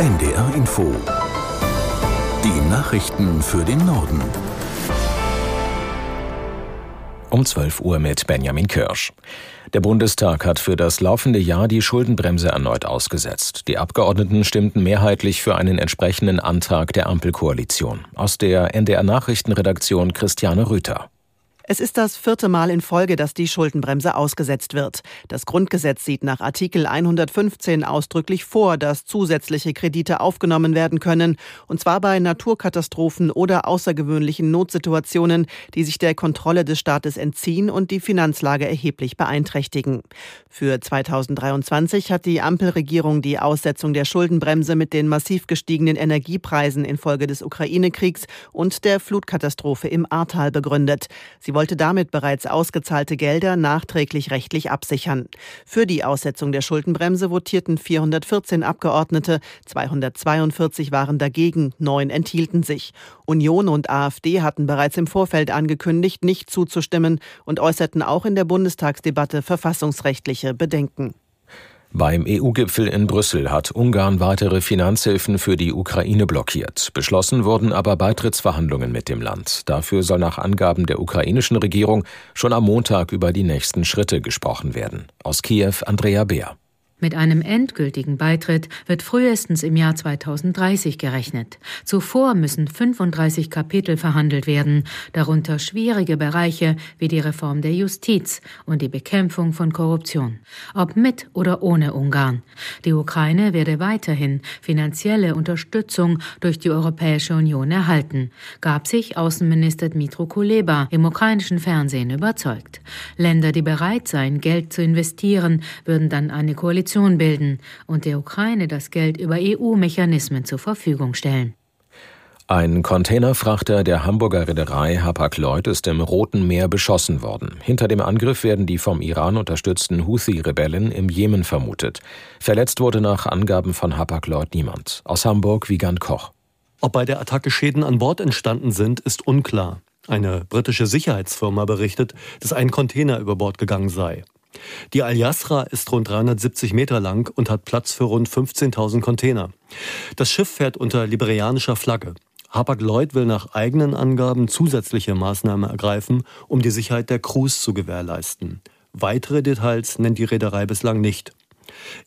NDR Info. Die Nachrichten für den Norden. Um 12 Uhr mit Benjamin Kirsch. Der Bundestag hat für das laufende Jahr die Schuldenbremse erneut ausgesetzt. Die Abgeordneten stimmten mehrheitlich für einen entsprechenden Antrag der Ampelkoalition. Aus der NDR Nachrichtenredaktion Christiane Rüther. Es ist das vierte Mal in Folge, dass die Schuldenbremse ausgesetzt wird. Das Grundgesetz sieht nach Artikel 115 ausdrücklich vor, dass zusätzliche Kredite aufgenommen werden können, und zwar bei Naturkatastrophen oder außergewöhnlichen Notsituationen, die sich der Kontrolle des Staates entziehen und die Finanzlage erheblich beeinträchtigen. Für 2023 hat die Ampelregierung die Aussetzung der Schuldenbremse mit den massiv gestiegenen Energiepreisen infolge des Ukraine-Kriegs und der Flutkatastrophe im Ahrtal begründet. Sie wollte damit bereits ausgezahlte Gelder nachträglich rechtlich absichern. Für die Aussetzung der Schuldenbremse votierten 414 Abgeordnete, 242 waren dagegen, neun enthielten sich. Union und AfD hatten bereits im Vorfeld angekündigt, nicht zuzustimmen und äußerten auch in der Bundestagsdebatte verfassungsrechtliche Bedenken. Beim EU-Gipfel in Brüssel hat Ungarn weitere Finanzhilfen für die Ukraine blockiert. Beschlossen wurden aber Beitrittsverhandlungen mit dem Land. Dafür soll nach Angaben der ukrainischen Regierung schon am Montag über die nächsten Schritte gesprochen werden. Aus Kiew Andrea Beer. Mit einem endgültigen Beitritt wird frühestens im Jahr 2030 gerechnet. Zuvor müssen 35 Kapitel verhandelt werden, darunter schwierige Bereiche wie die Reform der Justiz und die Bekämpfung von Korruption. Ob mit oder ohne Ungarn. Die Ukraine werde weiterhin finanzielle Unterstützung durch die Europäische Union erhalten, gab sich Außenminister Dmitro Kuleba im ukrainischen Fernsehen überzeugt. Länder, die bereit seien, Geld zu investieren, würden dann eine Koalition Koalition bilden und der Ukraine das Geld über EU-Mechanismen zur Verfügung stellen. Ein Containerfrachter der Hamburger Reederei Hapag-Lloyd ist im Roten Meer beschossen worden. Hinter dem Angriff werden die vom Iran unterstützten Houthi-Rebellen im Jemen vermutet. Verletzt wurde nach Angaben von Hapag-Lloyd niemand. Aus Hamburg Wiegand Koch. Ob bei der Attacke Schäden an Bord entstanden sind, ist unklar. Eine britische Sicherheitsfirma berichtet, dass ein Container über Bord gegangen sei. Die Al-Yasra ist rund 370 Meter lang und hat Platz für rund 15.000 Container. Das Schiff fährt unter liberianischer Flagge. Hapag-Lloyd will nach eigenen Angaben zusätzliche Maßnahmen ergreifen, um die Sicherheit der Crews zu gewährleisten. Weitere Details nennt die Reederei bislang nicht.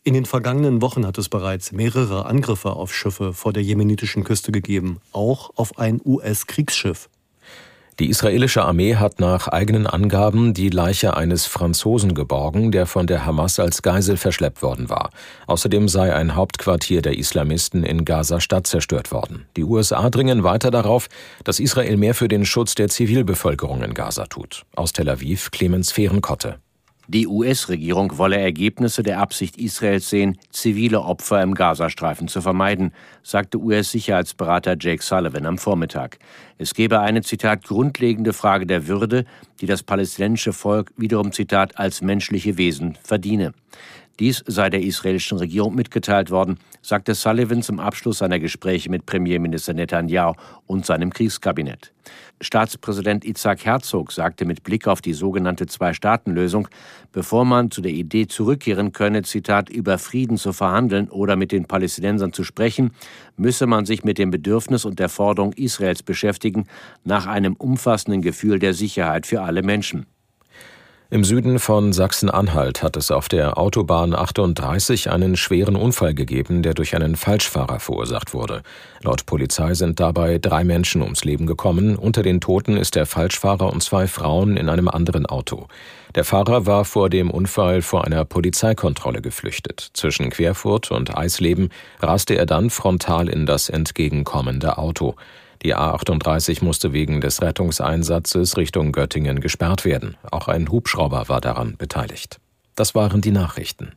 In den vergangenen Wochen hat es bereits mehrere Angriffe auf Schiffe vor der jemenitischen Küste gegeben, auch auf ein US-Kriegsschiff. Die israelische Armee hat nach eigenen Angaben die Leiche eines Franzosen geborgen, der von der Hamas als Geisel verschleppt worden war. Außerdem sei ein Hauptquartier der Islamisten in Gaza-Stadt zerstört worden. Die USA dringen weiter darauf, dass Israel mehr für den Schutz der Zivilbevölkerung in Gaza tut. Aus Tel Aviv Clemens Fehrenkotte. Die US-Regierung wolle Ergebnisse der Absicht Israels sehen, zivile Opfer im Gazastreifen zu vermeiden, sagte US-Sicherheitsberater Jake Sullivan am Vormittag. Es gebe eine, Zitat, grundlegende Frage der Würde, die das palästinensische Volk wiederum, Zitat, als menschliche Wesen verdiene. Dies sei der israelischen Regierung mitgeteilt worden, sagte Sullivan zum Abschluss seiner Gespräche mit Premierminister Netanyahu und seinem Kriegskabinett. Staatspräsident Itzhak Herzog sagte mit Blick auf die sogenannte Zwei-Staaten-Lösung, bevor man zu der Idee zurückkehren könne, Zitat, über Frieden zu verhandeln oder mit den Palästinensern zu sprechen, müsse man sich mit dem Bedürfnis und der Forderung Israels beschäftigen nach einem umfassenden Gefühl der Sicherheit für alle Menschen. Im Süden von Sachsen-Anhalt hat es auf der Autobahn 38 einen schweren Unfall gegeben, der durch einen Falschfahrer verursacht wurde. Laut Polizei sind dabei drei Menschen ums Leben gekommen. Unter den Toten ist der Falschfahrer und zwei Frauen in einem anderen Auto. Der Fahrer war vor dem Unfall vor einer Polizeikontrolle geflüchtet. Zwischen Querfurt und Eisleben raste er dann frontal in das entgegenkommende Auto. Die A38 musste wegen des Rettungseinsatzes Richtung Göttingen gesperrt werden. Auch ein Hubschrauber war daran beteiligt. Das waren die Nachrichten.